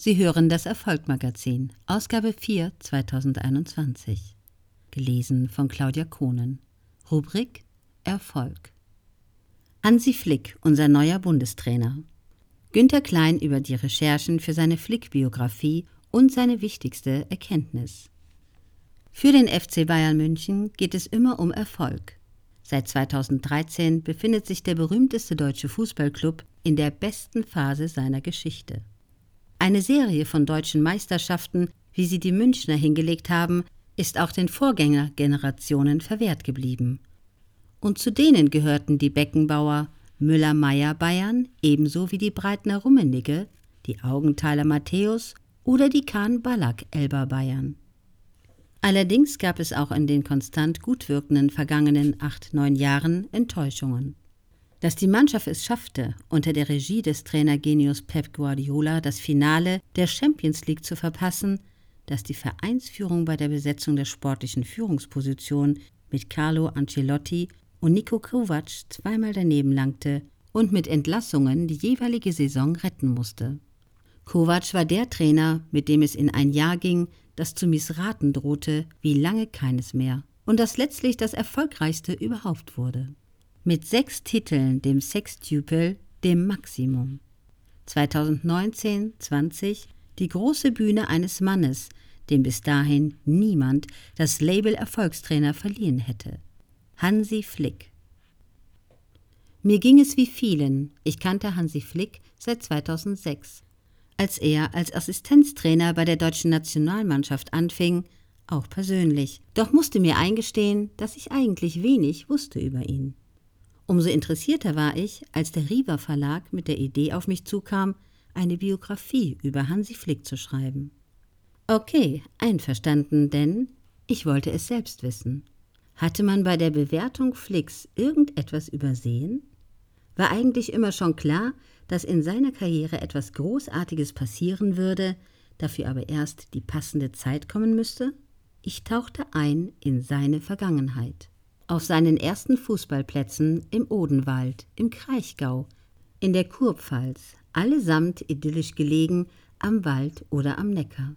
Sie hören das Erfolgmagazin, Ausgabe 4 2021. Gelesen von Claudia Kohnen. Rubrik Erfolg. Hansi Flick, unser neuer Bundestrainer. Günter Klein über die Recherchen für seine Flick-Biografie und seine wichtigste Erkenntnis. Für den FC Bayern München geht es immer um Erfolg. Seit 2013 befindet sich der berühmteste deutsche Fußballclub in der besten Phase seiner Geschichte. Eine Serie von deutschen Meisterschaften, wie sie die Münchner hingelegt haben, ist auch den Vorgängergenerationen verwehrt geblieben. Und zu denen gehörten die Beckenbauer, Müller-Meyer Bayern ebenso wie die Breitner Rummenigge, die Augenthaler Matthäus oder die Kahn-Ballack Elber Bayern. Allerdings gab es auch in den konstant gut wirkenden vergangenen acht, neun Jahren Enttäuschungen. Dass die Mannschaft es schaffte, unter der Regie des Trainergenius Pep Guardiola das Finale der Champions League zu verpassen, dass die Vereinsführung bei der Besetzung der sportlichen Führungsposition mit Carlo Ancelotti und Nico Kovac zweimal daneben langte und mit Entlassungen die jeweilige Saison retten musste. Kovac war der Trainer, mit dem es in ein Jahr ging, das zu missraten drohte, wie lange keines mehr, und das letztlich das erfolgreichste überhaupt wurde mit sechs Titeln, dem Sextupel, dem Maximum. 2019-20 die große Bühne eines Mannes, dem bis dahin niemand das Label Erfolgstrainer verliehen hätte. Hansi Flick. Mir ging es wie vielen. Ich kannte Hansi Flick seit 2006. Als er als Assistenztrainer bei der deutschen Nationalmannschaft anfing, auch persönlich. Doch musste mir eingestehen, dass ich eigentlich wenig wusste über ihn. Umso interessierter war ich, als der Riva Verlag mit der Idee auf mich zukam, eine Biografie über Hansi Flick zu schreiben. Okay, einverstanden, denn ich wollte es selbst wissen. Hatte man bei der Bewertung Flicks irgendetwas übersehen? War eigentlich immer schon klar, dass in seiner Karriere etwas Großartiges passieren würde, dafür aber erst die passende Zeit kommen müsste? Ich tauchte ein in seine Vergangenheit auf seinen ersten Fußballplätzen im Odenwald, im Kraichgau, in der Kurpfalz, allesamt idyllisch gelegen am Wald oder am Neckar.